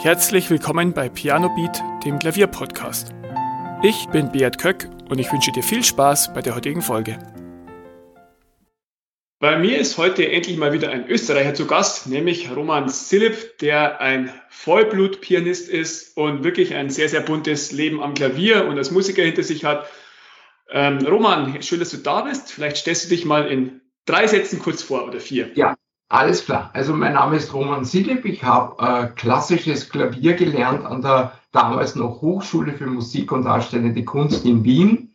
Herzlich willkommen bei Piano Beat, dem Klavierpodcast. Ich bin Beat Köck und ich wünsche dir viel Spaß bei der heutigen Folge. Bei mir ist heute endlich mal wieder ein Österreicher zu Gast, nämlich Roman Silip, der ein Vollblut-Pianist ist und wirklich ein sehr, sehr buntes Leben am Klavier und als Musiker hinter sich hat. Ähm, Roman, schön, dass du da bist. Vielleicht stellst du dich mal in drei Sätzen kurz vor oder vier. Ja, alles klar. Also mein Name ist Roman Silip. Ich habe äh, klassisches Klavier gelernt an der damals noch Hochschule für Musik und Darstellende Kunst in Wien,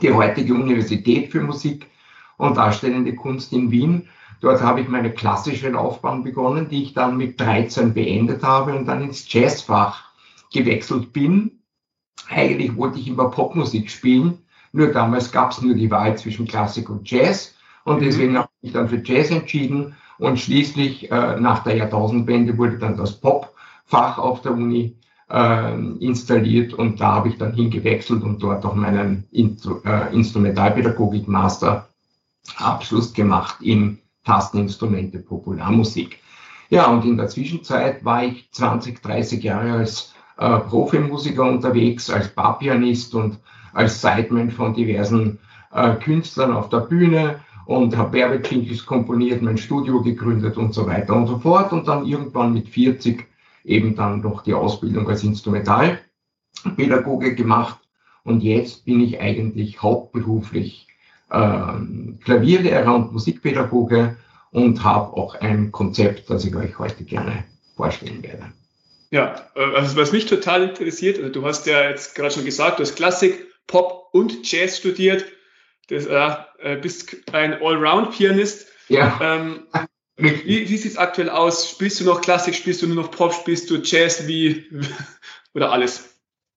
die heutige Universität für Musik und Darstellende Kunst in Wien. Dort habe ich meine klassische Laufbahn begonnen, die ich dann mit 13 beendet habe und dann ins Jazzfach gewechselt bin. Eigentlich wollte ich immer Popmusik spielen, nur damals gab es nur die Wahl zwischen Klassik und Jazz und mhm. deswegen habe ich mich dann für Jazz entschieden und schließlich äh, nach der Jahrtausendwende wurde dann das Pop-Fach auf der Uni äh, installiert und da habe ich dann hingewechselt und dort auch meinen Instru äh, Instrumentalpädagogik-Master Abschluss gemacht in Tasteninstrumente Popularmusik. Ja, und in der Zwischenzeit war ich 20, 30 Jahre als äh, Profimusiker unterwegs, als Barpianist und als Sideman von diversen äh, Künstlern auf der Bühne und habe Werbejingles komponiert, mein Studio gegründet und so weiter und so fort und dann irgendwann mit 40 eben dann noch die Ausbildung als Instrumentalpädagoge gemacht und jetzt bin ich eigentlich hauptberuflich äh, Klavierlehrer und Musikpädagoge und habe auch ein Konzept, das ich euch heute gerne vorstellen werde. Ja, äh, also was mich total interessiert, also du hast ja jetzt gerade schon gesagt, du hast Klassik, Pop und Jazz studiert. Das, äh, bist ein Allround-Pianist. Ja. Ähm, wie, wie sieht es aktuell aus? Spielst du noch Klassik, spielst du nur noch Pop, spielst du Jazz, wie oder alles?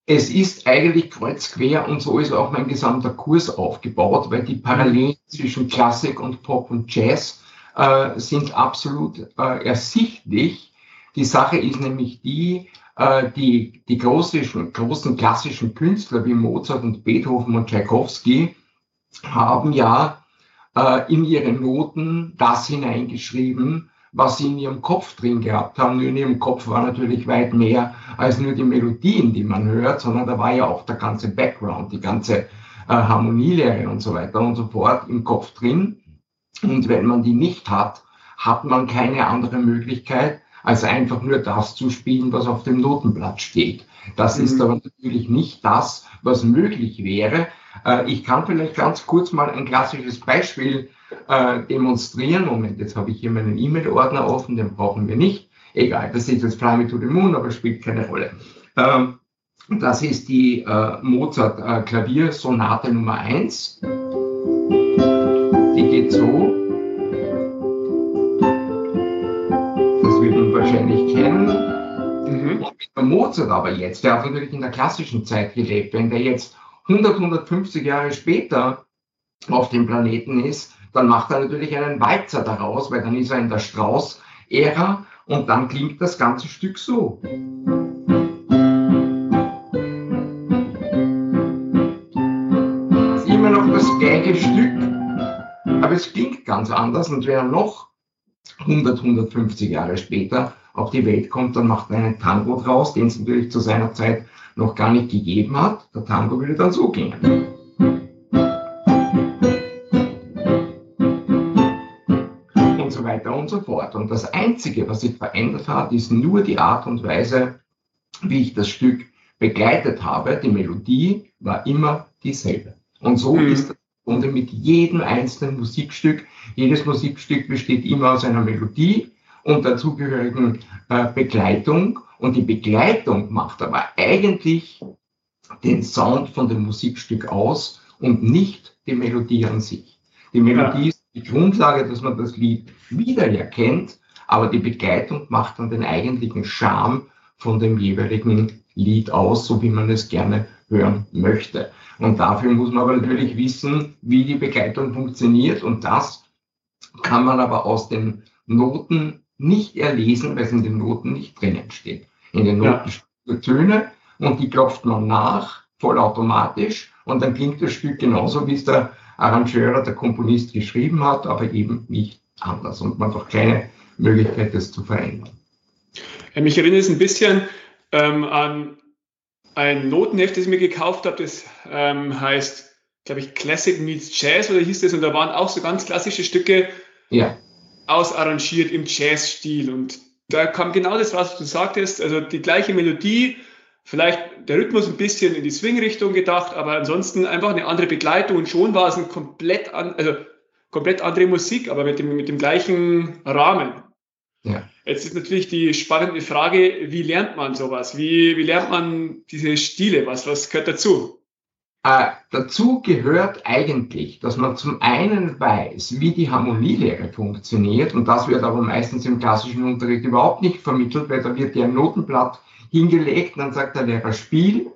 Es ist eigentlich kreuzquer und so ist auch mein gesamter Kurs aufgebaut, weil die Parallelen zwischen Klassik und Pop und Jazz äh, sind absolut äh, ersichtlich. Die Sache ist nämlich die, äh, die, die großen, großen klassischen Künstler wie Mozart und Beethoven und Tchaikovsky haben ja äh, in ihre Noten das hineingeschrieben, was sie in ihrem Kopf drin gehabt haben. Nur in ihrem Kopf war natürlich weit mehr als nur die Melodien, die man hört, sondern da war ja auch der ganze Background, die ganze äh, Harmonielehre und so weiter und so fort im Kopf drin. Und wenn man die nicht hat, hat man keine andere Möglichkeit, als einfach nur das zu spielen, was auf dem Notenblatt steht. Das mhm. ist aber natürlich nicht das, was möglich wäre, ich kann vielleicht ganz kurz mal ein klassisches Beispiel äh, demonstrieren. Moment, jetzt habe ich hier meinen E-Mail-Ordner offen, den brauchen wir nicht. Egal, das ist jetzt Fly Me to the Moon, aber spielt keine Rolle. Ähm, das ist die äh, Mozart äh, Klaviersonate Nummer 1. Die geht so. Das wird man wahrscheinlich kennen. Mhm. Und mit der Mozart aber jetzt, der hat natürlich in der klassischen Zeit gelebt, wenn der jetzt 100, 150 Jahre später auf dem Planeten ist, dann macht er natürlich einen Walzer daraus, weil dann ist er in der Strauß-Ära und dann klingt das ganze Stück so. Das ist immer noch das gleiche Stück, aber es klingt ganz anders und wenn er noch 100, 150 Jahre später auf die Welt kommt, dann macht er einen Tango draus, den es natürlich zu seiner Zeit noch gar nicht gegeben hat. Der Tango würde dann so gehen. Und so weiter und so fort. Und das Einzige, was sich verändert hat, ist nur die Art und Weise, wie ich das Stück begleitet habe. Die Melodie war immer dieselbe. Und so mhm. ist das und mit jedem einzelnen Musikstück. Jedes Musikstück besteht immer aus einer Melodie und dazugehörigen äh, Begleitung. Und die Begleitung macht aber eigentlich den Sound von dem Musikstück aus und nicht die Melodie an sich. Die Melodie ja. ist die Grundlage, dass man das Lied wiedererkennt, aber die Begleitung macht dann den eigentlichen Charme von dem jeweiligen Lied aus, so wie man es gerne hören möchte. Und dafür muss man aber natürlich wissen, wie die Begleitung funktioniert und das kann man aber aus den Noten nicht erlesen, weil es in den Noten nicht drinnen steht. In den Noten ja. Töne und die klopft man nach, vollautomatisch, und dann klingt das Stück genauso, wie es der Arrangeur oder der Komponist geschrieben hat, aber eben nicht anders und man hat auch keine Möglichkeit, das zu verändern. Mich erinnert es ein bisschen ähm, an ein Notenheft, das ich mir gekauft habe. Das ähm, heißt, glaube ich, Classic Meets Jazz oder hieß das. Und da waren auch so ganz klassische Stücke ja. Ausarrangiert im Jazz-Stil. Und da kam genau das raus, was du sagtest. Also die gleiche Melodie, vielleicht der Rhythmus ein bisschen in die Swing-Richtung gedacht, aber ansonsten einfach eine andere Begleitung. Und schon war es ein komplett, an, also komplett andere Musik, aber mit dem, mit dem gleichen Rahmen. Ja. Jetzt ist natürlich die spannende Frage, wie lernt man sowas? Wie, wie lernt man diese Stile? Was, was gehört dazu? Äh, dazu gehört eigentlich, dass man zum einen weiß, wie die Harmonielehre funktioniert und das wird aber meistens im klassischen Unterricht überhaupt nicht vermittelt, weil da wird dir ein Notenblatt hingelegt und dann sagt der Lehrer Spiel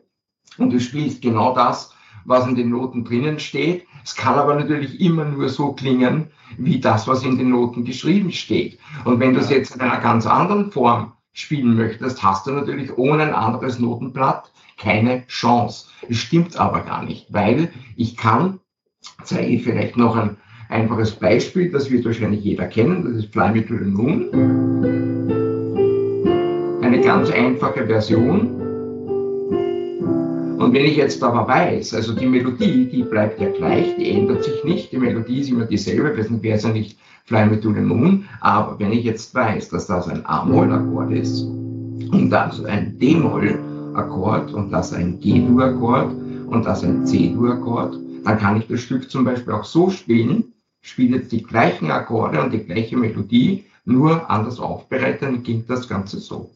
und du spielst genau das, was in den Noten drinnen steht. Es kann aber natürlich immer nur so klingen, wie das, was in den Noten geschrieben steht. Und wenn du es jetzt in einer ganz anderen Form spielen möchtest, hast du natürlich ohne ein anderes Notenblatt keine Chance. Es stimmt aber gar nicht, weil ich kann, zeige ich vielleicht noch ein einfaches Beispiel, das wird wahrscheinlich jeder kennen, das ist Fly Me to the Moon. Eine ganz einfache Version und wenn ich jetzt aber weiß, also die Melodie, die bleibt ja gleich, die ändert sich nicht, die Melodie ist immer dieselbe, sonst wäre es ja nicht Fly Me to the Moon, aber wenn ich jetzt weiß, dass das ein A-Moll-Akkord ist und das ein D-Moll-Akkord und das ein G-Dur-Akkord und das ein C-Dur-Akkord, dann kann ich das Stück zum Beispiel auch so spielen, spiele jetzt die gleichen Akkorde und die gleiche Melodie, nur anders aufbereitet, dann klingt das Ganze so.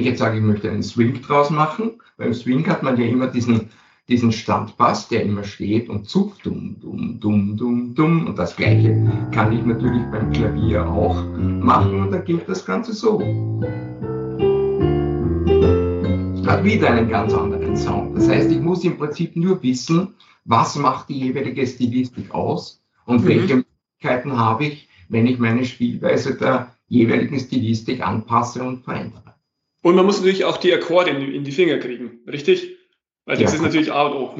ich jetzt sage, ich möchte einen Swing draus machen, beim Swing hat man ja immer diesen, diesen Standpass, der immer steht und zupft, dumm, dumm, dumm, dumm, dumm. Und das Gleiche kann ich natürlich beim Klavier auch machen und dann klingt das Ganze so. Hat wieder einen ganz anderen Sound. Das heißt, ich muss im Prinzip nur wissen, was macht die jeweilige Stilistik aus und mhm. welche Möglichkeiten habe ich, wenn ich meine Spielweise der jeweiligen Stilistik anpasse und verändere. Und man muss natürlich auch die Akkorde in die Finger kriegen, richtig? Weil das ja, ist natürlich A und O.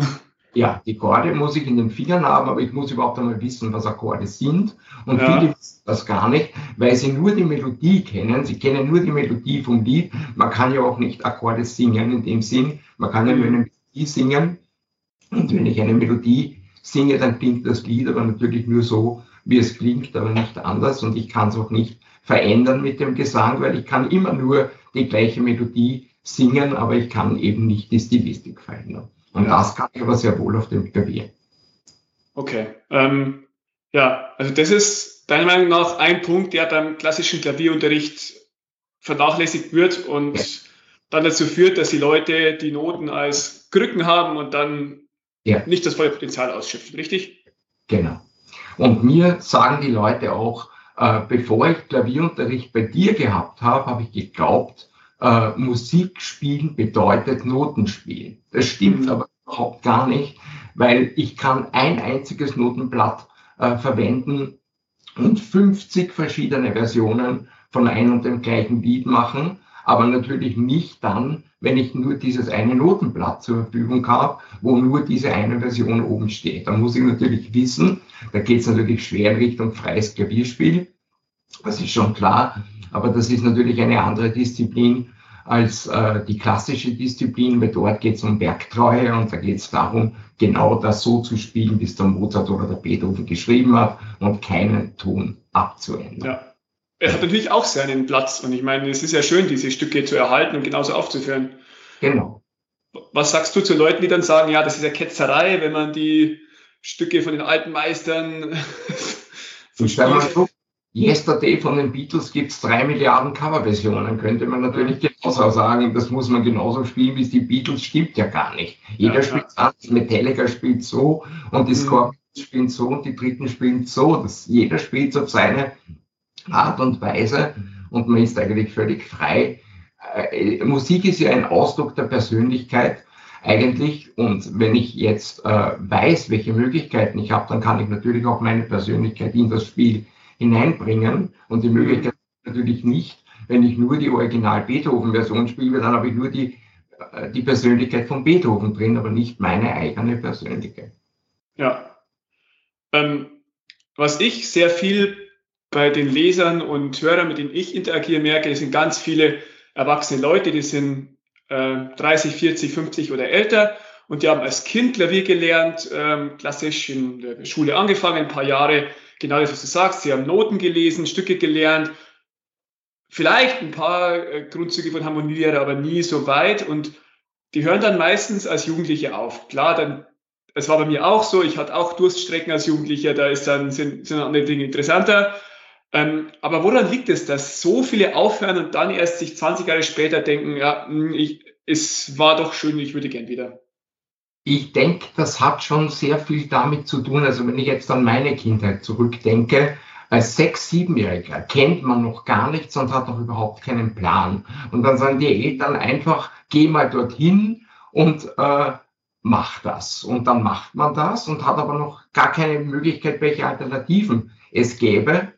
Ja, die Akkorde muss ich in den Fingern haben, aber ich muss überhaupt einmal wissen, was Akkorde sind. Und ja. viele wissen das gar nicht, weil sie nur die Melodie kennen. Sie kennen nur die Melodie vom Lied. Man kann ja auch nicht Akkorde singen in dem Sinn. Man kann ja nur eine Melodie singen. Und wenn ich eine Melodie singe, dann klingt das Lied aber natürlich nur so, wie es klingt, aber nicht anders. Und ich kann es auch nicht verändern mit dem Gesang, weil ich kann immer nur die gleiche Melodie singen, aber ich kann eben nicht die Stilistik verändern. Und ja. das kann ich aber sehr wohl auf dem Klavier. Okay. Ähm, ja, also das ist deiner Meinung nach ein Punkt, der beim klassischen Klavierunterricht vernachlässigt wird und ja. dann dazu führt, dass die Leute die Noten als Krücken haben und dann ja. nicht das volle Potenzial ausschöpfen, richtig? Genau. Und mir sagen die Leute auch, äh, bevor ich Klavierunterricht bei dir gehabt habe, habe ich geglaubt, äh, Musik spielen bedeutet Notenspielen. Das stimmt mhm. aber überhaupt gar nicht, weil ich kann ein einziges Notenblatt äh, verwenden und 50 verschiedene Versionen von einem und dem gleichen Lied machen, aber natürlich nicht dann, wenn ich nur dieses eine Notenblatt zur Verfügung habe, wo nur diese eine Version oben steht. Da muss ich natürlich wissen, da geht es natürlich schwer in Richtung freies Klavierspiel, das ist schon klar, aber das ist natürlich eine andere Disziplin als äh, die klassische Disziplin, weil dort geht es um Werktreue und da geht es darum, genau das so zu spielen, wie es der Mozart oder der Beethoven geschrieben hat und keinen Ton abzuändern. Ja. Er hat natürlich auch seinen Platz und ich meine, es ist ja schön, diese Stücke zu erhalten und genauso aufzuführen. Genau. Was sagst du zu Leuten, die dann sagen, ja, das ist ja Ketzerei, wenn man die Stücke von den alten Meistern so spielt? Yesterday von den Beatles gibt es drei Milliarden Coverversionen, könnte man natürlich genauso sagen. Das muss man genauso spielen, wie es die Beatles stimmt ja gar nicht. Jeder ja, spielt ja. anders, Metallica spielt so und die mhm. Scorpions spielen so und die Dritten spielen so. Das, jeder spielt auf seine Art und Weise und man ist eigentlich völlig frei. Äh, Musik ist ja ein Ausdruck der Persönlichkeit eigentlich. Und wenn ich jetzt äh, weiß, welche Möglichkeiten ich habe, dann kann ich natürlich auch meine Persönlichkeit in das Spiel hineinbringen. Und die Möglichkeit natürlich nicht, wenn ich nur die Original-Beethoven-Version spiele, dann habe ich nur die, äh, die Persönlichkeit von Beethoven drin, aber nicht meine eigene Persönlichkeit. Ja. Ähm, was ich sehr viel bei den Lesern und Hörern, mit denen ich interagiere, merke, es sind ganz viele erwachsene Leute, die sind äh, 30, 40, 50 oder älter und die haben als Kind Klavier gelernt, ähm, klassisch in der Schule angefangen, ein paar Jahre, genau das, was du sagst, sie haben Noten gelesen, Stücke gelernt, vielleicht ein paar äh, Grundzüge von Harmonielehre, aber nie so weit und die hören dann meistens als Jugendliche auf. Klar, dann es war bei mir auch so, ich hatte auch Durststrecken als Jugendlicher, da ist dann, sind, sind andere Dinge interessanter. Ähm, aber woran liegt es, dass so viele aufhören und dann erst sich 20 Jahre später denken, ja, hm, ich, es war doch schön, ich würde gern wieder? Ich denke, das hat schon sehr viel damit zu tun. Also wenn ich jetzt an meine Kindheit zurückdenke, als Sechs-, Siebenjähriger kennt man noch gar nichts und hat noch überhaupt keinen Plan. Und dann sagen die Eltern einfach, geh mal dorthin und äh, mach das. Und dann macht man das und hat aber noch gar keine Möglichkeit, welche Alternativen es gäbe.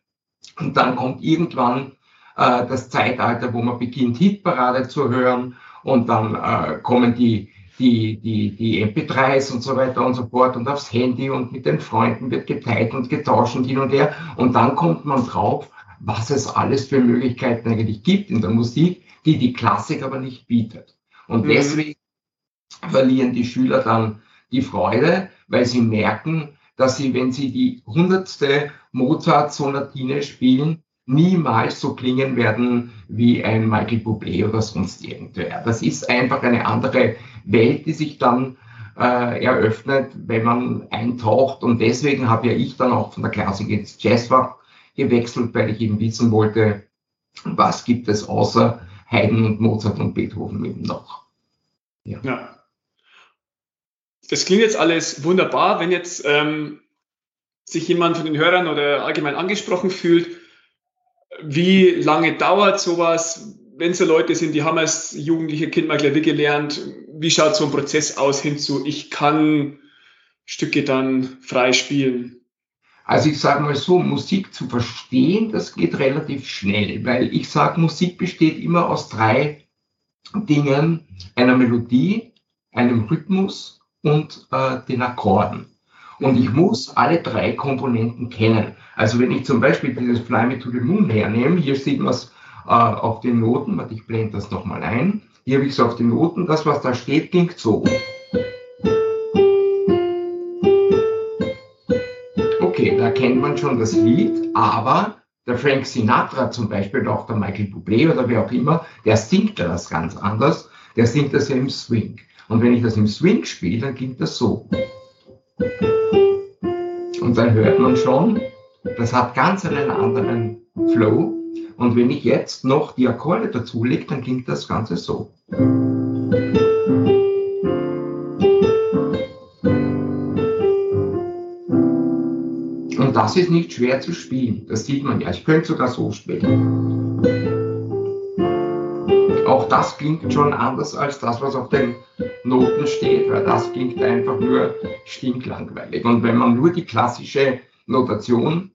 Und dann kommt irgendwann äh, das Zeitalter, wo man beginnt, Hitparade zu hören und dann äh, kommen die, die, die, die MP3s und so weiter und so fort und aufs Handy und mit den Freunden wird geteilt und getauscht und hin und her. Und dann kommt man drauf, was es alles für Möglichkeiten eigentlich gibt in der Musik, die die Klassik aber nicht bietet. Und mhm. deswegen verlieren die Schüler dann die Freude, weil sie merken, dass sie, wenn sie die hundertste Mozart-Sonatine spielen, niemals so klingen werden wie ein Michael Bublé oder sonst irgendwer. Das ist einfach eine andere Welt, die sich dann äh, eröffnet, wenn man eintaucht. Und deswegen habe ja ich dann auch von der Klassik ins Jazzfach gewechselt, weil ich eben wissen wollte, was gibt es außer Haydn und Mozart und Beethoven eben noch. Ja. ja das klingt jetzt alles wunderbar, wenn jetzt ähm, sich jemand von den Hörern oder allgemein angesprochen fühlt. Wie lange dauert sowas, wenn so Leute sind, die haben als jugendliche Kind mal Klavier gelernt? Wie schaut so ein Prozess aus hinzu, ich kann Stücke dann frei spielen? Also ich sage mal so, Musik zu verstehen, das geht relativ schnell, weil ich sage, Musik besteht immer aus drei Dingen, einer Melodie, einem Rhythmus und äh, den Akkorden. Und ich muss alle drei Komponenten kennen. Also wenn ich zum Beispiel dieses Fly Me to the Moon hernehme, hier sieht man es äh, auf den Noten, warte, ich blende das nochmal ein. Hier habe ich es auf den Noten, das was da steht, klingt so. Okay, da kennt man schon das Lied, aber der Frank Sinatra zum Beispiel, oder auch der Michael Bublé oder wer auch immer, der singt das ganz anders. Der singt das ja im Swing. Und wenn ich das im Swing spiele, dann klingt das so. Und dann hört man schon, das hat ganz einen anderen Flow. Und wenn ich jetzt noch die Akkorde dazu lege, dann klingt das Ganze so. Und das ist nicht schwer zu spielen. Das sieht man ja. Ich könnte sogar so spielen. Auch das klingt schon anders als das, was auf den Noten steht, weil das klingt einfach nur stinklangweilig. Und wenn man nur die klassische Notation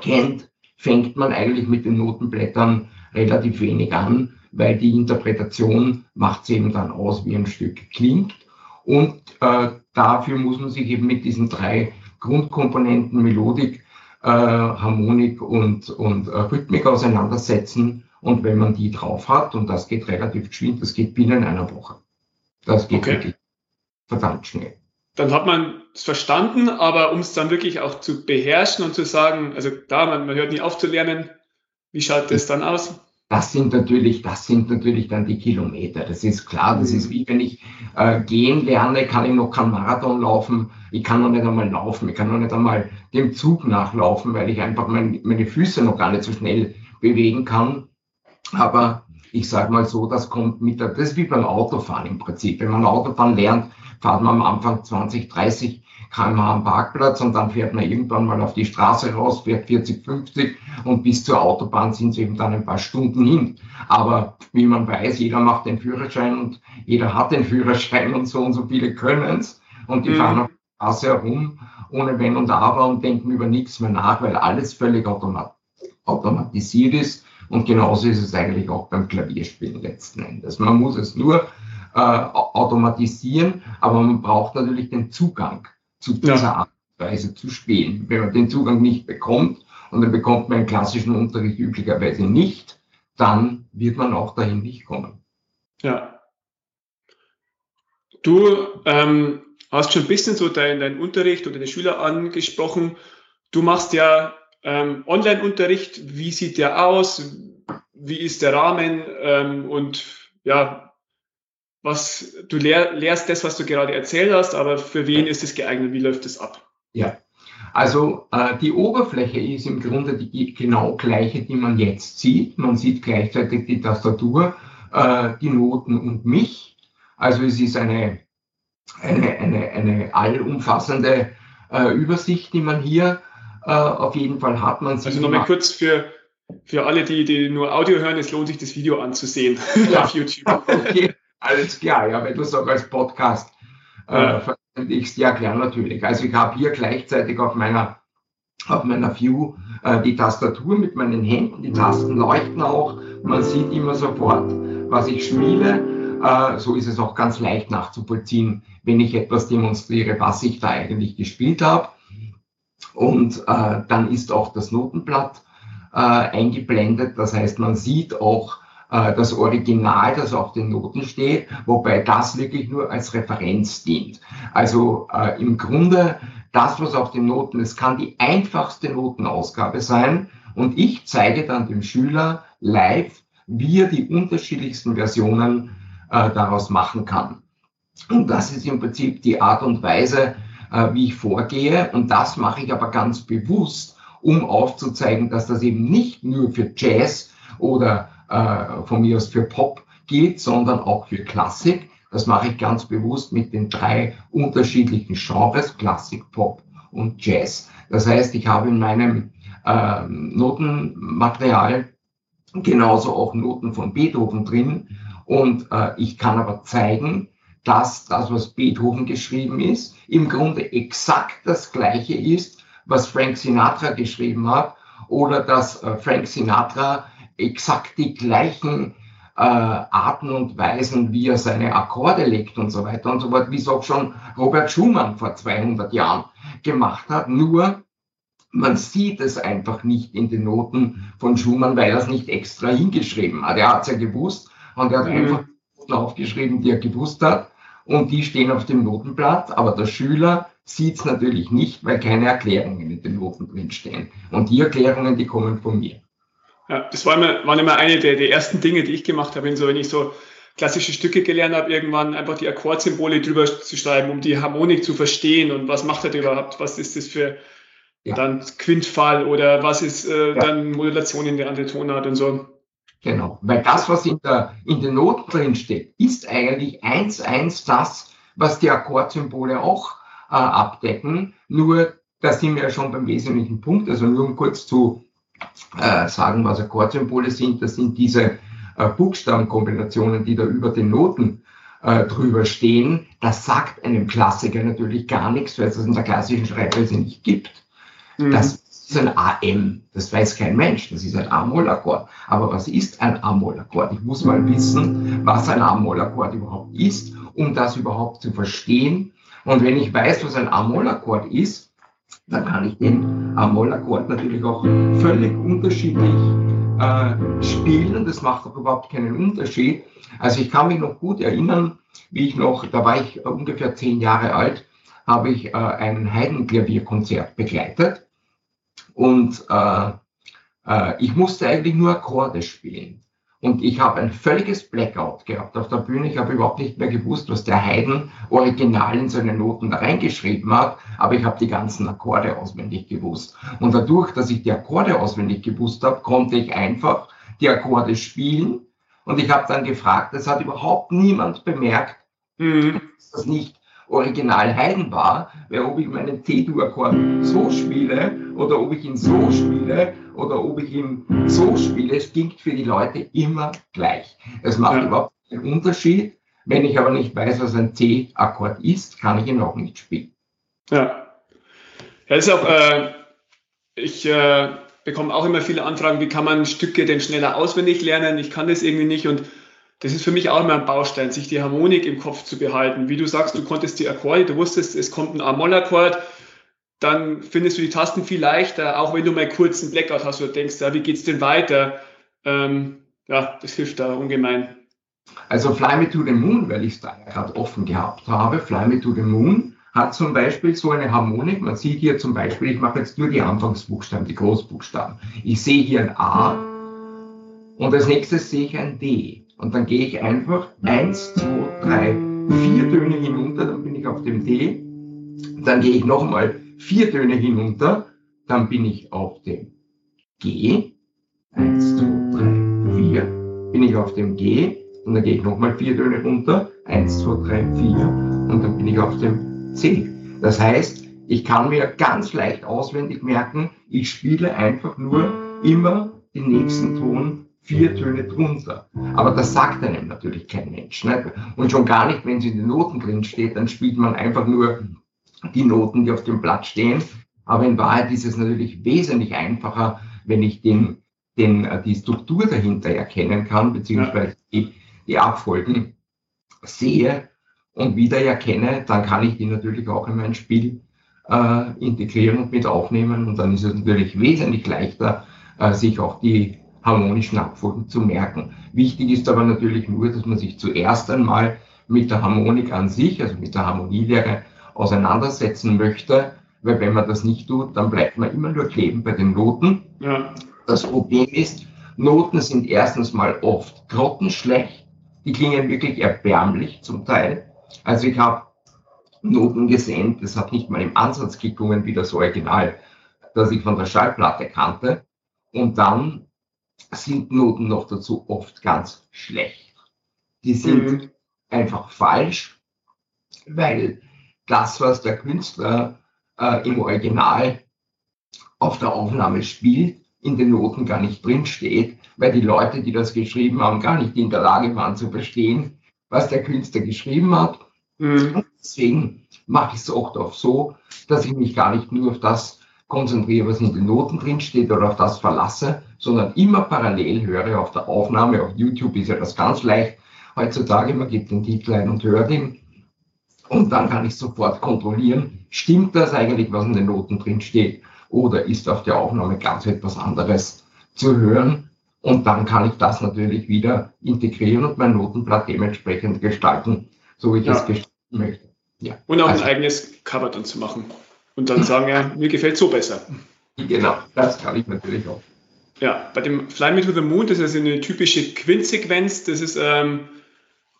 kennt, fängt man eigentlich mit den Notenblättern relativ wenig an, weil die Interpretation macht es eben dann aus, wie ein Stück klingt. Und äh, dafür muss man sich eben mit diesen drei Grundkomponenten Melodik, äh, Harmonik und, und äh, Rhythmik auseinandersetzen und wenn man die drauf hat, und das geht relativ geschwind, das geht binnen einer Woche. Das geht okay. wirklich verdammt schnell. Dann hat man es verstanden, aber um es dann wirklich auch zu beherrschen und zu sagen, also da, man, man hört nie auf zu lernen, wie schaut das dann aus? Das sind natürlich, das sind natürlich dann die Kilometer. Das ist klar. Das ist wie wenn ich äh, gehen lerne, kann ich noch keinen Marathon laufen. Ich kann noch nicht einmal laufen. Ich kann noch nicht einmal dem Zug nachlaufen, weil ich einfach mein, meine Füße noch gar nicht so schnell bewegen kann. Aber ich sage mal so, das kommt mit der, das ist wie beim Autofahren im Prinzip. Wenn man Autofahren lernt, fährt man am Anfang 20, 30 km/h am Parkplatz und dann fährt man irgendwann mal auf die Straße raus, fährt 40, 50 und bis zur Autobahn sind es eben dann ein paar Stunden hin. Aber wie man weiß, jeder macht den Führerschein und jeder hat den Führerschein und so und so viele können es und die mhm. fahren auf der Straße herum ohne Wenn und Aber und denken über nichts mehr nach, weil alles völlig automat automatisiert ist und genauso ist es eigentlich auch beim Klavierspielen letzten Endes. Man muss es nur äh, automatisieren, aber man braucht natürlich den Zugang zu dieser ja. Art Weise zu spielen. Wenn man den Zugang nicht bekommt, und dann bekommt man einen klassischen Unterricht üblicherweise nicht, dann wird man auch dahin nicht kommen. Ja. Du ähm, hast schon ein bisschen so deinen dein Unterricht oder deine Schüler angesprochen. Du machst ja ähm, Online-Unterricht. Wie sieht der aus? Wie ist der Rahmen? Ähm, und ja, was du lehr, lehrst das, was du gerade erzählt hast, aber für wen ist es geeignet? Wie läuft es ab? Ja, also äh, die Oberfläche ist im Grunde die genau gleiche, die man jetzt sieht. Man sieht gleichzeitig die Tastatur, äh, die Noten und mich. Also es ist eine, eine, eine, eine allumfassende äh, Übersicht, die man hier äh, auf jeden Fall hat. Man also nochmal kurz für, für alle, die, die nur Audio hören, es lohnt sich, das Video anzusehen ja. auf YouTube. Okay, alles klar, ja, wenn du es auch als Podcast äh, ja. veröffentlichst, ja klar, natürlich. Also ich habe hier gleichzeitig auf meiner auf meiner View äh, die Tastatur mit meinen Händen, die Tasten leuchten auch, man sieht immer sofort, was ich spiele. Äh, so ist es auch ganz leicht nachzuvollziehen, wenn ich etwas demonstriere, was ich da eigentlich gespielt habe. Und äh, dann ist auch das Notenblatt äh, eingeblendet. Das heißt, man sieht auch äh, das Original, das auf den Noten steht, wobei das wirklich nur als Referenz dient. Also äh, im Grunde das, was auf den Noten ist, kann die einfachste Notenausgabe sein. Und ich zeige dann dem Schüler live, wie er die unterschiedlichsten Versionen äh, daraus machen kann. Und das ist im Prinzip die Art und Weise, äh, wie ich vorgehe. Und das mache ich aber ganz bewusst, um aufzuzeigen, dass das eben nicht nur für Jazz oder äh, von mir aus für Pop gilt, sondern auch für Klassik. Das mache ich ganz bewusst mit den drei unterschiedlichen Genres, Klassik, Pop und Jazz. Das heißt, ich habe in meinem äh, Notenmaterial genauso auch Noten von Beethoven drin. Und äh, ich kann aber zeigen, dass das, was Beethoven geschrieben ist, im Grunde exakt das gleiche ist, was Frank Sinatra geschrieben hat, oder dass äh, Frank Sinatra exakt die gleichen äh, Arten und Weisen, wie er seine Akkorde legt und so weiter und so fort, wie es auch schon Robert Schumann vor 200 Jahren gemacht hat. Nur man sieht es einfach nicht in den Noten von Schumann, weil er es nicht extra hingeschrieben hat. Er hat es ja gewusst und er hat mhm. einfach aufgeschrieben, die er gewusst hat und die stehen auf dem Notenblatt, aber der Schüler sieht es natürlich nicht, weil keine Erklärungen in den Noten drinstehen. Und die Erklärungen, die kommen von mir. Ja, das war immer, waren immer eine der, der ersten Dinge, die ich gemacht habe, wenn, so, wenn ich so klassische Stücke gelernt habe, irgendwann einfach die Akkordsymbole drüber zu schreiben, um die Harmonik zu verstehen und was macht das überhaupt, was ist das für ja. dann Quintfall oder was ist äh, ja. dann Modulation in der andere Tonart und so. Genau, weil das, was in, der, in den Noten drin steht, ist eigentlich eins eins das, was die Akkordsymbole auch äh, abdecken. Nur, da sind wir ja schon beim wesentlichen Punkt, also nur um kurz zu äh, sagen, was Akkordsymbole sind. Das sind diese äh, Buchstabenkombinationen, die da über den Noten äh, drüber stehen. Das sagt einem Klassiker natürlich gar nichts, weil es das in der klassischen Schreibweise nicht gibt. Mhm. Das ist ein AM. Das weiß kein Mensch. Das ist ein A-Moll-Akkord. Aber was ist ein A-Moll-Akkord? Ich muss mal wissen, was ein A-Moll-Akkord überhaupt ist, um das überhaupt zu verstehen. Und wenn ich weiß, was ein A-Moll-Akkord ist, dann kann ich den A-Moll-Akkord natürlich auch völlig unterschiedlich äh, spielen. Das macht auch überhaupt keinen Unterschied. Also ich kann mich noch gut erinnern, wie ich noch, da war ich ungefähr zehn Jahre alt, habe ich äh, ein Heidenklavierkonzert begleitet und äh, äh, ich musste eigentlich nur Akkorde spielen. Und ich habe ein völliges Blackout gehabt auf der Bühne. Ich habe überhaupt nicht mehr gewusst, was der Haydn original in seine Noten da reingeschrieben hat. Aber ich habe die ganzen Akkorde auswendig gewusst. Und dadurch, dass ich die Akkorde auswendig gewusst habe, konnte ich einfach die Akkorde spielen. Und ich habe dann gefragt, das hat überhaupt niemand bemerkt, mhm. dass das nicht original Haydn war, weil ob ich meinen C-Dur-Akkord so spiele oder ob ich ihn so spiele oder ob ich ihn so spiele, es klingt für die Leute immer gleich. Es macht ja. überhaupt keinen Unterschied. Wenn ich aber nicht weiß, was ein C-Akkord ist, kann ich ihn auch nicht spielen. Ja. Ja, ist auch, äh, ich äh, bekomme auch immer viele Anfragen, wie kann man Stücke denn schneller auswendig lernen? Ich kann das irgendwie nicht und das ist für mich auch immer ein Baustein, sich die Harmonik im Kopf zu behalten. Wie du sagst, du konntest die Akkorde, du wusstest, es kommt ein A-Moll-Akkord, dann findest du die Tasten viel leichter, auch wenn du mal kurz einen Blackout hast oder denkst, ja, wie geht's denn weiter? Ähm, ja, das hilft da ungemein. Also Fly Me to the Moon, weil ich es da gerade offen gehabt habe, Fly Me to the Moon hat zum Beispiel so eine Harmonik. Man sieht hier zum Beispiel, ich mache jetzt nur die Anfangsbuchstaben, die Großbuchstaben. Ich sehe hier ein A und als nächstes sehe ich ein D. Und dann gehe ich einfach eins, zwei, drei, vier Töne hinunter, dann bin ich auf dem D. Dann gehe ich nochmal vier Töne hinunter, dann bin ich auf dem G. Eins, zwei, drei, vier. Bin ich auf dem G und dann gehe ich nochmal vier Töne runter. Eins, zwei, drei, vier. Und dann bin ich auf dem C. Das heißt, ich kann mir ganz leicht auswendig merken, ich spiele einfach nur immer den nächsten Ton vier Töne drunter. Aber das sagt einem natürlich kein Mensch. Nicht? Und schon gar nicht, wenn es in den Noten drin steht, dann spielt man einfach nur die Noten, die auf dem Blatt stehen. Aber in Wahrheit ist es natürlich wesentlich einfacher, wenn ich den, den, äh, die Struktur dahinter erkennen kann, beziehungsweise die, die Abfolgen sehe und wieder erkenne, dann kann ich die natürlich auch in mein Spiel äh, integrieren und mit aufnehmen. Und dann ist es natürlich wesentlich leichter, äh, sich auch die harmonischen Abfolgen zu merken. Wichtig ist aber natürlich nur, dass man sich zuerst einmal mit der Harmonik an sich, also mit der Harmonielehre auseinandersetzen möchte, weil wenn man das nicht tut, dann bleibt man immer nur kleben bei den Noten. Ja. Das Problem ist, Noten sind erstens mal oft grottenschlecht, die klingen wirklich erbärmlich zum Teil. Also ich habe Noten gesehen, das hat nicht mal im Ansatz geklungen wie das Original, das ich von der Schallplatte kannte. Und dann sind Noten noch dazu oft ganz schlecht. Die sind mhm. einfach falsch, weil das, was der Künstler äh, im Original auf der Aufnahme spielt, in den Noten gar nicht drinsteht, weil die Leute, die das geschrieben haben, gar nicht in der Lage waren zu verstehen, was der Künstler geschrieben hat. Mhm. Deswegen mache ich es auch oft so, dass ich mich gar nicht nur auf das konzentriere, was in den Noten drinsteht oder auf das verlasse, sondern immer parallel höre auf der Aufnahme. Auf YouTube ist ja das ganz leicht. Heutzutage, man gibt den Titel ein und hört ihn. Und dann kann ich sofort kontrollieren, stimmt das eigentlich, was in den Noten drin steht, oder ist auf der Aufnahme ganz etwas anderes zu hören? Und dann kann ich das natürlich wieder integrieren und mein Notenblatt dementsprechend gestalten, so wie ich ja. es gestalten möchte. Ja. Und auch also, ein eigenes Cover dann zu machen. Und dann sagen, ja, mir gefällt so besser. Genau, das kann ich natürlich auch. Ja, bei dem Fly Me to the Moon, das ist eine typische Quintsequenz. Das ist ähm,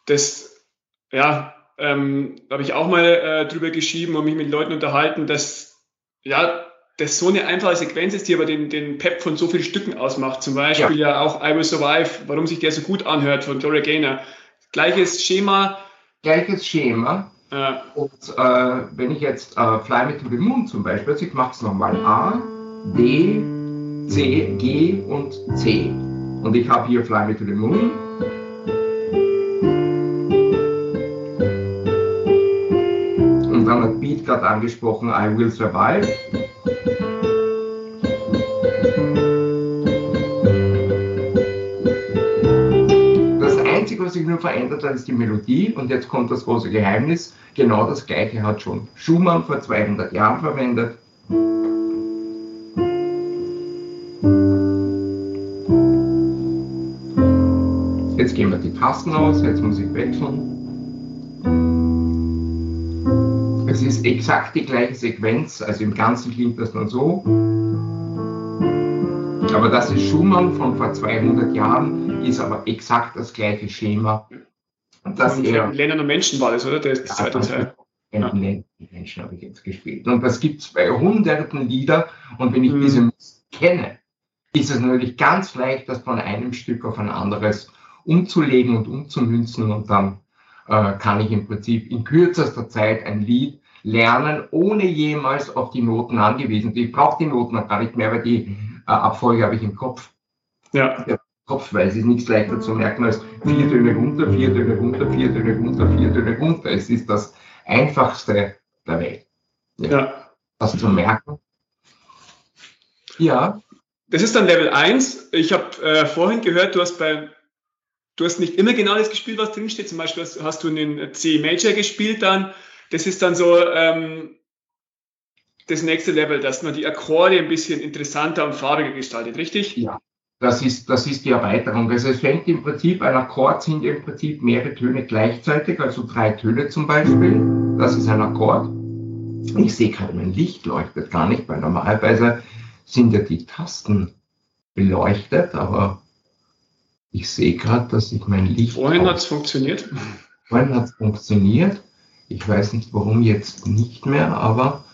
das, ja, ähm, da habe ich auch mal äh, drüber geschrieben und mich mit Leuten unterhalten, dass ja, das so eine einfache Sequenz ist, die aber den, den Pep von so vielen Stücken ausmacht. Zum Beispiel ja, ja auch I Will Survive, warum sich der so gut anhört von Gloria Gaynor. Gleiches Schema. Gleiches Schema. Ja. Und äh, wenn ich jetzt äh, Fly Me to the Moon zum Beispiel, also ich mache es nochmal A, D, C, G und C. Und ich habe hier Fly Me to the Moon. Und dann hat Beat gerade angesprochen, I Will Survive. Das Einzige, was sich nur verändert hat, ist die Melodie. Und jetzt kommt das große Geheimnis. Genau das Gleiche hat schon Schumann vor 200 Jahren verwendet. Jetzt gehen wir die Tasten aus, jetzt muss ich wechseln. Es ist exakt die gleiche Sequenz, also im Ganzen klingt das dann so. Aber das ist Schumann von vor 200 Jahren, ist aber exakt das gleiche Schema. Das und er, Lennon und Menschen war das, oder? Der ist zweite Teil. Ja. Menschen habe ich jetzt gespielt. Und das gibt es bei hunderten Lieder. Und wenn ich mhm. diese kenne, ist es natürlich ganz leicht, das von einem Stück auf ein anderes umzulegen und umzumünzen und dann äh, kann ich im Prinzip in kürzester Zeit ein Lied lernen, ohne jemals auf die Noten angewiesen. Ich brauche die Noten gar nicht mehr, weil die äh, Abfolge habe ich im Kopf. Ja. ja. Kopf, weil es ist nichts leichter zu merken als vier Töne runter, vier Töne runter, vier Töne runter, vier Töne runter. Es ist das einfachste der Welt. Ja. ja. Das zu merken. Ja. Das ist dann Level 1. Ich habe äh, vorhin gehört, du hast bei du hast nicht immer genau das gespielt, was drinsteht. Zum Beispiel hast, hast du einen C Major gespielt dann. Das ist dann so, ähm, das nächste Level, dass man die Akkorde ein bisschen interessanter und farbiger gestaltet, richtig? Ja, das ist, das ist die Erweiterung. Also es fängt im Prinzip, ein Akkord sind im Prinzip mehrere Töne gleichzeitig, also drei Töne zum Beispiel. Das ist ein Akkord. Ich sehe gerade, mein Licht leuchtet gar nicht, weil normalerweise sind ja die Tasten beleuchtet, aber ich sehe gerade, dass sich mein Licht. Vorhin hat es funktioniert. Vorhin hat es funktioniert. Ich weiß nicht, warum jetzt nicht mehr, aber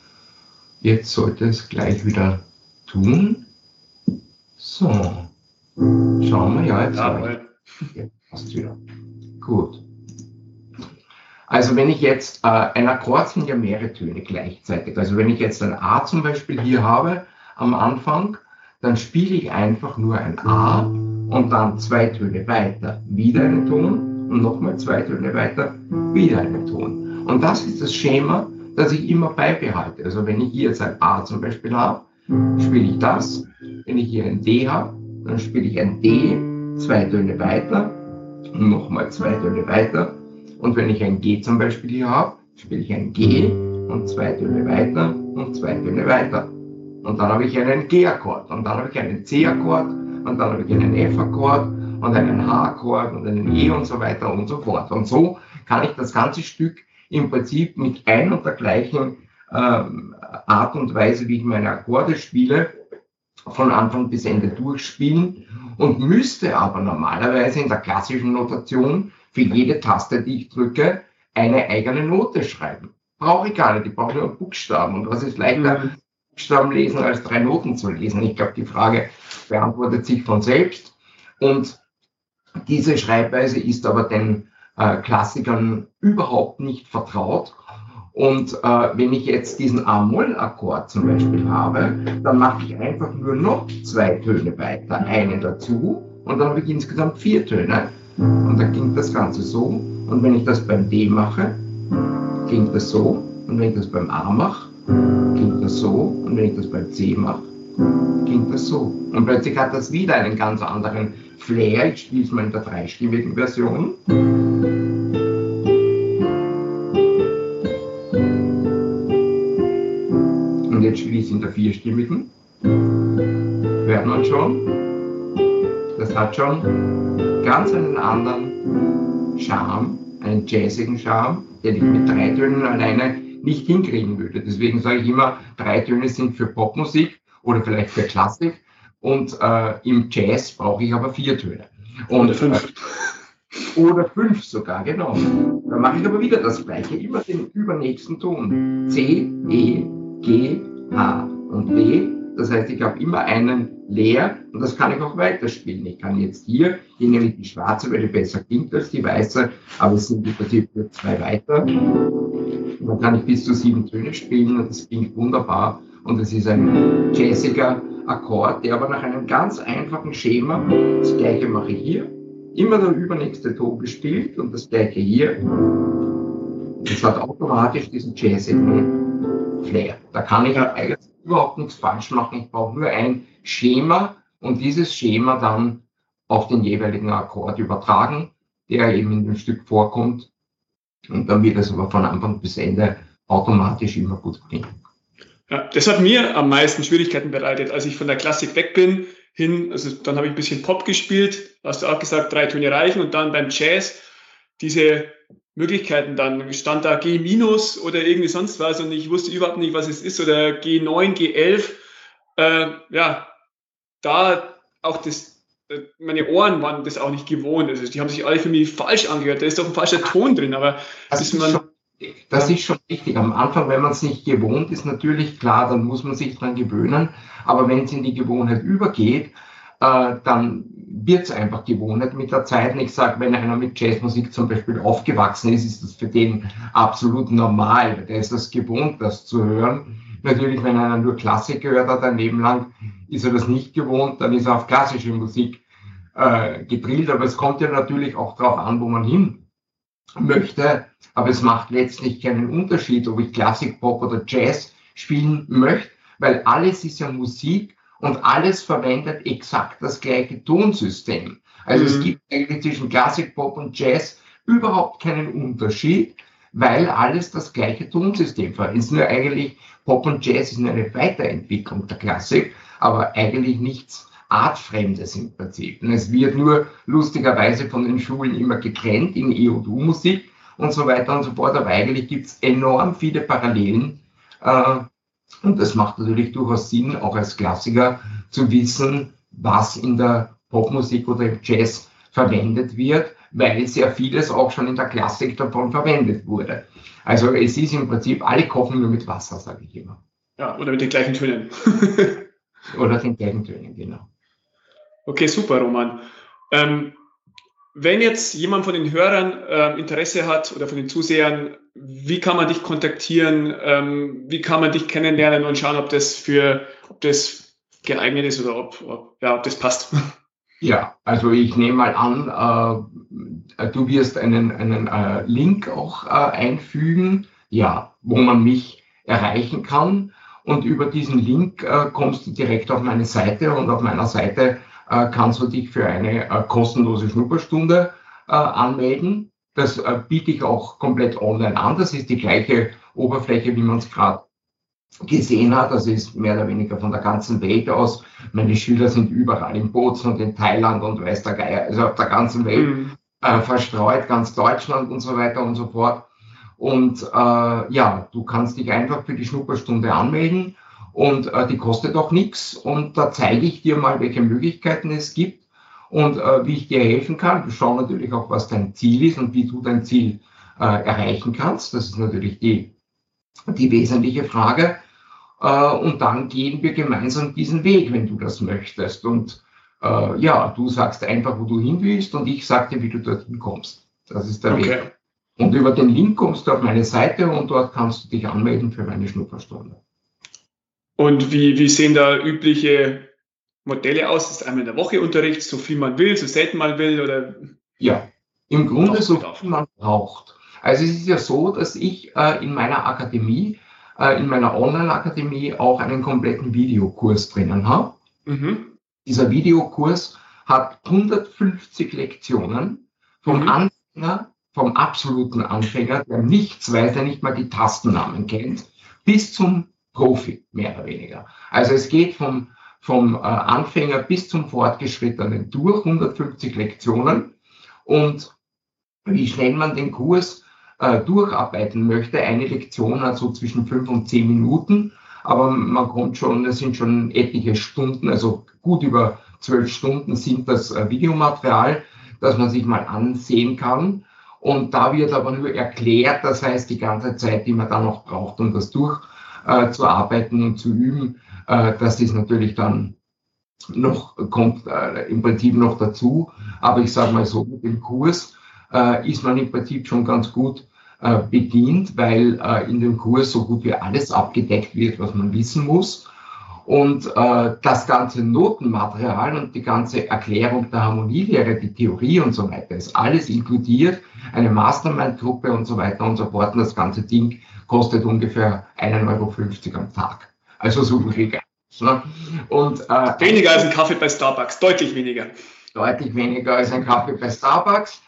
jetzt sollte es gleich wieder tun. So. Schauen wir, ja, jetzt, ja, jetzt passt wieder. Gut. Also wenn ich jetzt, äh, ein Akkord sind ja mehrere Töne gleichzeitig. Also wenn ich jetzt ein A zum Beispiel hier habe am Anfang, dann spiele ich einfach nur ein A und dann zwei Töne weiter, wieder einen Ton und nochmal zwei Töne weiter, wieder einen Ton. Und das ist das Schema, das ich immer beibehalte. Also wenn ich hier jetzt ein A zum Beispiel habe, spiele ich das. Wenn ich hier ein D habe, dann spiele ich ein D, zwei Töne weiter und nochmal zwei Töne weiter. Und wenn ich ein G zum Beispiel hier habe, spiele ich ein G und zwei Töne weiter und zwei Töne weiter. Und dann habe ich einen G-Akkord und dann habe ich einen C-Akkord und dann ich einen F-Akkord und einen H-Akkord und einen E und so weiter und so fort. Und so kann ich das ganze Stück im Prinzip mit ein und der gleichen ähm, Art und Weise, wie ich meine Akkorde spiele, von Anfang bis Ende durchspielen und müsste aber normalerweise in der klassischen Notation für jede Taste, die ich drücke, eine eigene Note schreiben. Brauche ich gar nicht, ich brauche nur Buchstaben. Und was ist leichter, mhm. Buchstaben lesen, als drei Noten zu lesen? Ich glaube, die Frage beantwortet sich von selbst. Und diese Schreibweise ist aber den äh, Klassikern überhaupt nicht vertraut. Und äh, wenn ich jetzt diesen A-Moll-Akkord zum Beispiel habe, dann mache ich einfach nur noch zwei Töne weiter, einen dazu und dann habe ich insgesamt vier Töne. Und dann klingt das Ganze so. Und wenn ich das beim D mache, klingt das so. Und wenn ich das beim A mache, klingt das so. Und wenn ich das beim C mache, klingt das so. Und plötzlich hat das wieder einen ganz anderen Flair. Ich spiele es mal in der dreistimmigen Version. Und jetzt spiele ich es in der vierstimmigen. Hört man schon? Das hat schon ganz einen anderen Charme, einen jazzigen Charme, den ich mit drei Tönen alleine nicht hinkriegen würde. Deswegen sage ich immer, drei Töne sind für Popmusik oder vielleicht für Klassik und äh, im Jazz brauche ich aber vier Töne. Und, oder fünf. Äh, oder fünf sogar, genau. Dann mache ich aber wieder das gleiche, immer den übernächsten Ton. C, E, G, H und D. Das heißt, ich habe immer einen leer und das kann ich auch weiterspielen. Ich kann jetzt hier, hier nehme ich die schwarze, weil die besser klingt als die weiße, aber es sind im Prinzip nur zwei weiter. Dann kann ich bis zu sieben Töne spielen und das klingt wunderbar und es ist ein jazziger Akkord, der aber nach einem ganz einfachen Schema, das gleiche mache ich hier, immer der übernächste Ton gespielt und das gleiche hier. Das hat automatisch diesen jazzigen Flair. Da kann ich eigentlich überhaupt nichts falsch machen. Ich brauche nur ein Schema und dieses Schema dann auf den jeweiligen Akkord übertragen, der eben in dem Stück vorkommt. Und dann wird es aber von Anfang bis Ende automatisch immer gut klingen. Ja, das hat mir am meisten Schwierigkeiten bereitet, als ich von der Klassik weg bin, hin, also dann habe ich ein bisschen Pop gespielt, hast du auch gesagt, drei Töne reichen und dann beim Jazz diese Möglichkeiten dann. Stand da G- oder irgendwie sonst was und ich wusste überhaupt nicht, was es ist oder G9, G11. Äh, ja, da auch das, meine Ohren waren das auch nicht gewohnt. Also die haben sich alle für mich falsch angehört. Da ist doch ein falscher Ton drin, aber das ist man. Schon, das ist schon richtig. Am Anfang, wenn man es nicht gewohnt ist, natürlich klar, dann muss man sich dran gewöhnen. Aber wenn es in die Gewohnheit übergeht, äh, dann wird es einfach Gewohnheit mit der Zeit. Und ich sage, wenn einer mit Jazzmusik zum Beispiel aufgewachsen ist, ist das für den absolut normal. Der ist das gewohnt, das zu hören. Natürlich, wenn einer nur Klassik gehört hat ein Leben lang, ist er das nicht gewohnt, dann ist er auf klassische Musik äh, gedrillt. Aber es kommt ja natürlich auch darauf an, wo man hin möchte. Aber es macht letztlich keinen Unterschied, ob ich Klassik, Pop oder Jazz spielen möchte, weil alles ist ja Musik und alles verwendet exakt das gleiche Tonsystem. Also mhm. es gibt eigentlich zwischen Klassik, Pop und Jazz überhaupt keinen Unterschied, weil alles das gleiche Tonsystem. Es ist nur eigentlich, Pop und Jazz ist nur eine Weiterentwicklung der Klassik, aber eigentlich nichts Artfremdes im Prinzip. Und es wird nur lustigerweise von den Schulen immer getrennt in E- und U-Musik und so weiter und so fort, aber eigentlich gibt es enorm viele Parallelen. Äh, und das macht natürlich durchaus Sinn, auch als Klassiker zu wissen, was in der Popmusik oder im Jazz verwendet wird, weil sehr vieles auch schon in der Klassik davon verwendet wurde. Also es ist im Prinzip, alle kochen nur mit Wasser, sage ich immer. Ja, oder mit den gleichen Tönen. oder den gleichen Tönen, genau. Okay, super, Roman. Ähm, wenn jetzt jemand von den Hörern äh, Interesse hat oder von den Zusehern, wie kann man dich kontaktieren? Ähm, wie kann man dich kennenlernen und schauen, ob das für, ob das geeignet ist oder ob, ob ja, ob das passt? Ja, also ich nehme mal an, äh, du wirst einen, einen äh, Link auch äh, einfügen, ja, wo man mich erreichen kann. Und über diesen Link äh, kommst du direkt auf meine Seite und auf meiner Seite äh, kannst du dich für eine äh, kostenlose Schnupperstunde anmelden. Das biete ich auch komplett online an. Das ist die gleiche Oberfläche, wie man es gerade gesehen hat. Das ist mehr oder weniger von der ganzen Welt aus. Meine Schüler sind überall in Bozen und in Thailand und weiß der Geier, also auf der ganzen Welt mhm. äh, verstreut, ganz Deutschland und so weiter und so fort. Und äh, ja, du kannst dich einfach für die Schnupperstunde anmelden und äh, die kostet auch nichts. Und da zeige ich dir mal, welche Möglichkeiten es gibt und äh, wie ich dir helfen kann. Wir schauen natürlich auch, was dein Ziel ist und wie du dein Ziel äh, erreichen kannst. Das ist natürlich die, die wesentliche Frage. Äh, und dann gehen wir gemeinsam diesen Weg, wenn du das möchtest. Und äh, ja, du sagst einfach, wo du hin willst und ich sage dir, wie du dorthin kommst. Das ist der okay. Weg. Und über den Link kommst du auf meine Seite und dort kannst du dich anmelden für meine Schnupperstunde. Und wie, wie sehen da übliche Modelle aus? Ist einmal in der Woche Unterricht, so viel man will, so selten man will oder? Ja, im Grunde so viel man braucht. Also es ist ja so, dass ich äh, in meiner Akademie, äh, in meiner Online-Akademie auch einen kompletten Videokurs drinnen habe. Mhm. Dieser Videokurs hat 150 Lektionen vom mhm. Anfänger, vom absoluten Anfänger, der nichts weiß, der nicht mal die Tastennamen kennt, bis zum Profi, mehr oder weniger. Also es geht vom, vom äh, Anfänger bis zum Fortgeschrittenen durch 150 Lektionen und wie schnell man den Kurs äh, durcharbeiten möchte. Eine Lektion hat so zwischen fünf und zehn Minuten, aber man kommt schon, es sind schon etliche Stunden, also gut über zwölf Stunden sind das äh, Videomaterial, das man sich mal ansehen kann. Und da wird aber nur erklärt, das heißt die ganze Zeit, die man da noch braucht, um das durch äh, und zu üben. Äh, das ist natürlich dann noch, kommt äh, im Prinzip noch dazu. Aber ich sage mal so, mit dem Kurs äh, ist man im Prinzip schon ganz gut äh, bedient, weil äh, in dem Kurs so gut wie alles abgedeckt wird, was man wissen muss. Und äh, das ganze Notenmaterial und die ganze Erklärung der Harmonielehre, die Theorie und so weiter, ist alles inkludiert, eine Mastermind-Gruppe und so weiter und so fort. Und das ganze Ding kostet ungefähr 1,50 Euro am Tag. Also so viel. Ne? Und, äh, weniger als ein Kaffee bei Starbucks, deutlich weniger. Deutlich weniger als ein Kaffee bei Starbucks.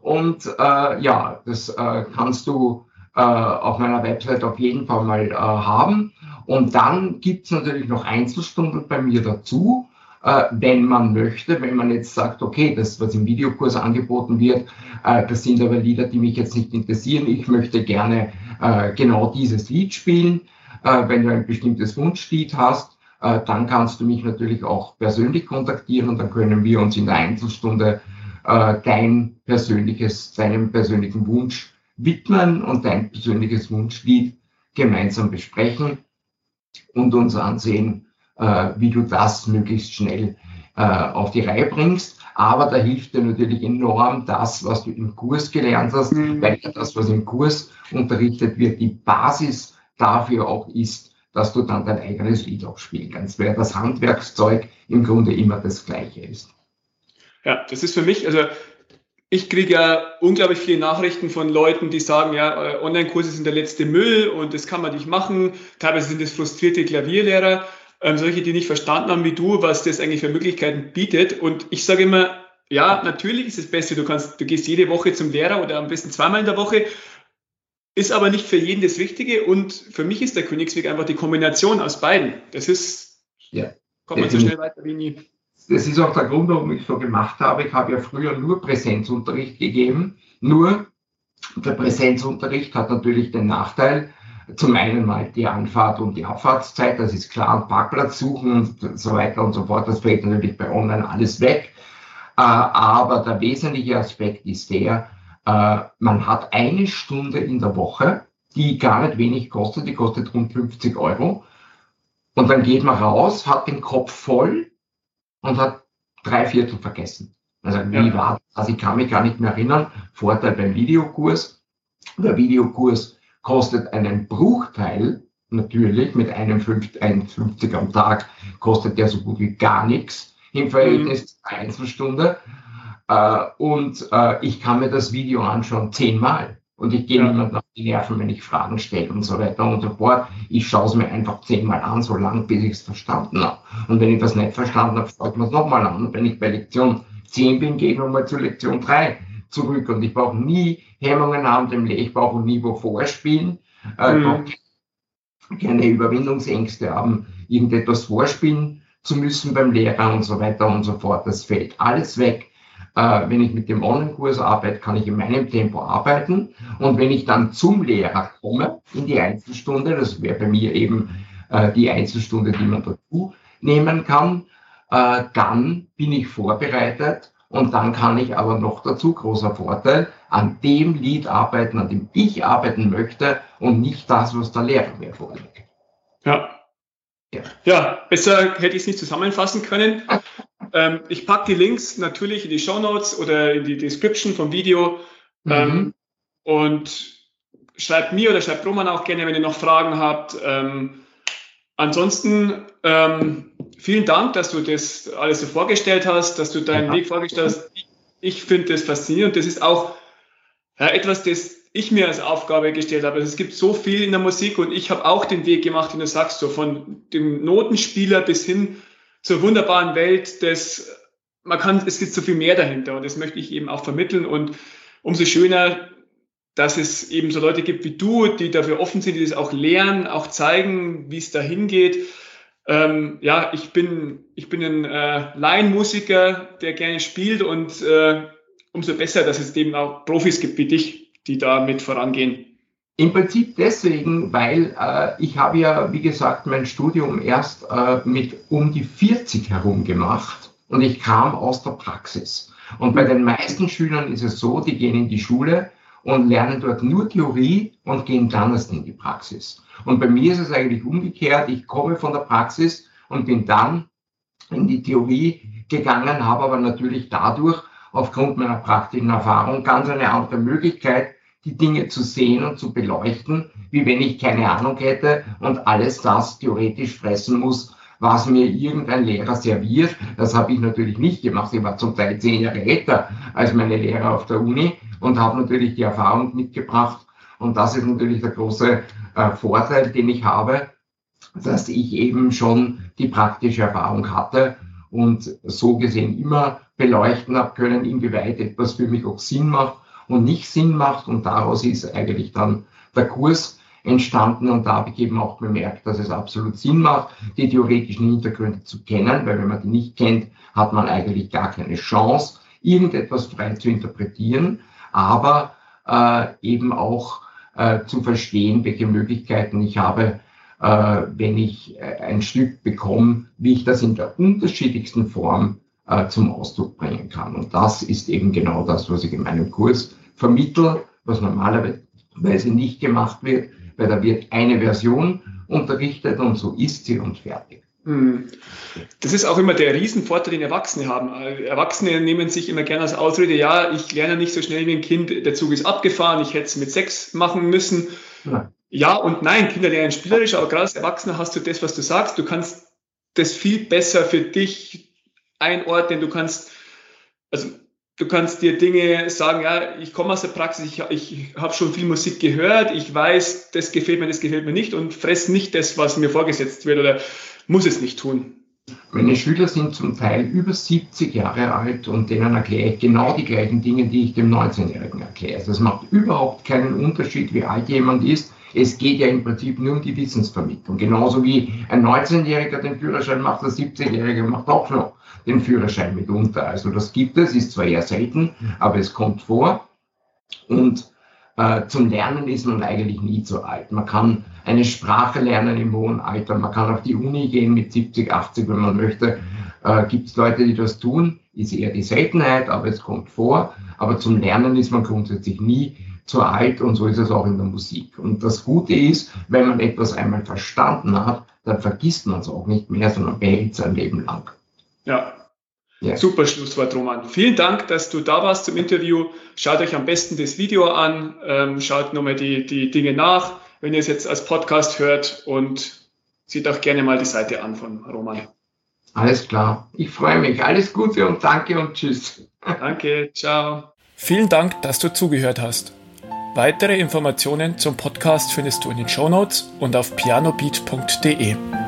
Und äh, ja, das äh, kannst du äh, auf meiner Website auf jeden Fall mal äh, haben. Und dann gibt's natürlich noch Einzelstunden bei mir dazu, äh, wenn man möchte, wenn man jetzt sagt, okay, das, was im Videokurs angeboten wird, äh, das sind aber Lieder, die mich jetzt nicht interessieren. Ich möchte gerne äh, genau dieses Lied spielen. Äh, wenn du ein bestimmtes Wunschlied hast, äh, dann kannst du mich natürlich auch persönlich kontaktieren und dann können wir uns in der Einzelstunde äh, dein persönliches, deinem persönlichen Wunsch widmen und dein persönliches Wunschlied gemeinsam besprechen und uns ansehen, äh, wie du das möglichst schnell äh, auf die Reihe bringst. Aber da hilft dir natürlich enorm das, was du im Kurs gelernt hast, mhm. weil das, was im Kurs unterrichtet wird, die Basis dafür auch ist, dass du dann dein eigenes Lied auch spielen kannst, weil das Handwerkszeug im Grunde immer das gleiche ist. Ja, das ist für mich, also ich kriege ja unglaublich viele Nachrichten von Leuten, die sagen, ja, äh, Online-Kurse sind der letzte Müll und das kann man nicht machen. Teilweise sind es frustrierte Klavierlehrer, ähm, solche, die nicht verstanden haben wie du, was das eigentlich für Möglichkeiten bietet. Und ich sage immer, ja, natürlich ist es besser, du kannst, du gehst jede Woche zum Lehrer oder am besten zweimal in der Woche ist aber nicht für jeden das Richtige und für mich ist der Königsweg einfach die Kombination aus beiden. Das ist, ja, kommt man so schnell weiter wie nie. Das ist auch der Grund, warum ich so gemacht habe. Ich habe ja früher nur Präsenzunterricht gegeben. Nur der Präsenzunterricht hat natürlich den Nachteil, zum einen mal die Anfahrt und die Abfahrtszeit, das ist klar, Parkplatz suchen und so weiter und so fort, das fällt natürlich bei Online alles weg. Äh, aber der wesentliche Aspekt ist der, äh, man hat eine Stunde in der Woche, die gar nicht wenig kostet, die kostet rund 50 Euro. Und dann geht man raus, hat den Kopf voll und hat drei Viertel vergessen. Also wie ja. war das? Also ich kann mich gar nicht mehr erinnern. Vorteil beim Videokurs. Der Videokurs kostet einen Bruchteil, natürlich, mit einem 50 am Tag kostet der so gut wie gar nichts im Verhältnis mhm. zur Einzelstunde. Äh, und äh, ich kann mir das Video anschauen zehnmal. Und ich gehe ja. niemandem Nerven, wenn ich Fragen stelle und so weiter und so fort. Ich schaue es mir einfach zehnmal an, so lange, bis ich es verstanden habe. Und wenn ich das nicht verstanden habe, schaue ich mir es nochmal an. Und wenn ich bei Lektion 10 bin, gehe ich nochmal zu Lektion 3 zurück. Und ich brauche nie Hemmungen haben, dem ich brauche nie wo vorspielen. Äh, mhm. keine Überwindungsängste haben, irgendetwas vorspielen zu müssen beim Lehrer und so weiter und so fort. Das fällt alles weg. Äh, wenn ich mit dem Online-Kurs arbeite, kann ich in meinem Tempo arbeiten. Und wenn ich dann zum Lehrer komme, in die Einzelstunde, das wäre bei mir eben äh, die Einzelstunde, die man dazu nehmen kann, äh, dann bin ich vorbereitet und dann kann ich aber noch dazu, großer Vorteil, an dem Lied arbeiten, an dem ich arbeiten möchte und nicht das, was der Lehrer mir vorlegt. Ja. Ja. ja, besser hätte ich es nicht zusammenfassen können. Ähm, ich packe die Links natürlich in die Show Notes oder in die Description vom Video. Mhm. Ähm, und schreibt mir oder schreibt Roman auch gerne, wenn ihr noch Fragen habt. Ähm, ansonsten ähm, vielen Dank, dass du das alles so vorgestellt hast, dass du deinen ja. Weg vorgestellt hast. Ich, ich finde das faszinierend. Das ist auch ja, etwas, das ich mir als Aufgabe gestellt habe. Also es gibt so viel in der Musik und ich habe auch den Weg gemacht, den du sagst, so von dem Notenspieler bis hin zur wunderbaren Welt des, man kann, es gibt so viel mehr dahinter und das möchte ich eben auch vermitteln und umso schöner, dass es eben so Leute gibt wie du, die dafür offen sind, die das auch lernen, auch zeigen, wie es dahin geht. Ähm, ja, ich bin, ich bin ein äh, Laienmusiker, der gerne spielt und äh, umso besser, dass es eben auch Profis gibt wie dich, die da mit vorangehen. Im Prinzip deswegen, weil äh, ich habe ja, wie gesagt, mein Studium erst äh, mit um die 40 herum gemacht und ich kam aus der Praxis. Und bei den meisten Schülern ist es so, die gehen in die Schule und lernen dort nur Theorie und gehen dann erst in die Praxis. Und bei mir ist es eigentlich umgekehrt. Ich komme von der Praxis und bin dann in die Theorie gegangen, habe aber natürlich dadurch aufgrund meiner praktischen Erfahrung ganz eine andere Möglichkeit, die Dinge zu sehen und zu beleuchten, wie wenn ich keine Ahnung hätte und alles das theoretisch fressen muss, was mir irgendein Lehrer serviert. Das habe ich natürlich nicht gemacht. Ich war zum Teil zehn Jahre älter als meine Lehrer auf der Uni und habe natürlich die Erfahrung mitgebracht. Und das ist natürlich der große äh, Vorteil, den ich habe, dass ich eben schon die praktische Erfahrung hatte und so gesehen immer beleuchten habe können, inwieweit etwas für mich auch Sinn macht und nicht Sinn macht. Und daraus ist eigentlich dann der Kurs entstanden und da habe ich eben auch bemerkt, dass es absolut Sinn macht, die theoretischen Hintergründe zu kennen, weil wenn man die nicht kennt, hat man eigentlich gar keine Chance, irgendetwas frei zu interpretieren, aber äh, eben auch äh, zu verstehen, welche Möglichkeiten ich habe, äh, wenn ich äh, ein Stück bekomme, wie ich das in der unterschiedlichsten Form äh, zum Ausdruck bringen kann. Und das ist eben genau das, was ich in meinem Kurs vermittle, was normalerweise nicht gemacht wird, weil da wird eine Version unterrichtet und so ist sie und fertig. Hm. Das ist auch immer der Riesenvorteil, den Erwachsene haben. Erwachsene nehmen sich immer gerne als Ausrede, ja, ich lerne nicht so schnell wie ein Kind, der Zug ist abgefahren, ich hätte es mit sechs machen müssen. Ja. ja und nein, Kinder lernen spielerisch, aber gerade als Erwachsener hast du das, was du sagst, du kannst das viel besser für dich einordnen. Du kannst, also du kannst dir Dinge sagen, ja, ich komme aus der Praxis, ich, ich habe schon viel Musik gehört, ich weiß, das gefällt mir, das gefällt mir nicht und fress nicht das, was mir vorgesetzt wird oder muss es nicht tun. Meine Schüler sind zum Teil über 70 Jahre alt und denen erkläre ich genau die gleichen Dinge, die ich dem 19-Jährigen erkläre. Also es macht überhaupt keinen Unterschied, wie alt jemand ist. Es geht ja im Prinzip nur um die Wissensvermittlung. Genauso wie ein 19-Jähriger den Führerschein macht, der 70-Jährige macht auch noch den Führerschein mitunter. Also das gibt es, ist zwar eher selten, aber es kommt vor. Und äh, zum Lernen ist man eigentlich nie zu alt. Man kann eine Sprache lernen im hohen Alter, man kann auf die Uni gehen mit 70, 80, wenn man möchte. Äh, Gibt es Leute, die das tun, ist eher die Seltenheit, aber es kommt vor. Aber zum Lernen ist man grundsätzlich nie zu alt und so ist es auch in der Musik. Und das Gute ist, wenn man etwas einmal verstanden hat, dann vergisst man es auch nicht mehr, sondern behält sein Leben lang. Ja, ja. Super Schlusswort, Roman. Vielen Dank, dass du da warst zum Interview. Schaut euch am besten das Video an, ähm, schaut nochmal die, die Dinge nach, wenn ihr es jetzt als Podcast hört und sieht auch gerne mal die Seite an von Roman. Alles klar. Ich freue mich. Alles Gute und danke und tschüss. Danke, ciao. Vielen Dank, dass du zugehört hast. Weitere Informationen zum Podcast findest du in den Show Notes und auf pianobeat.de.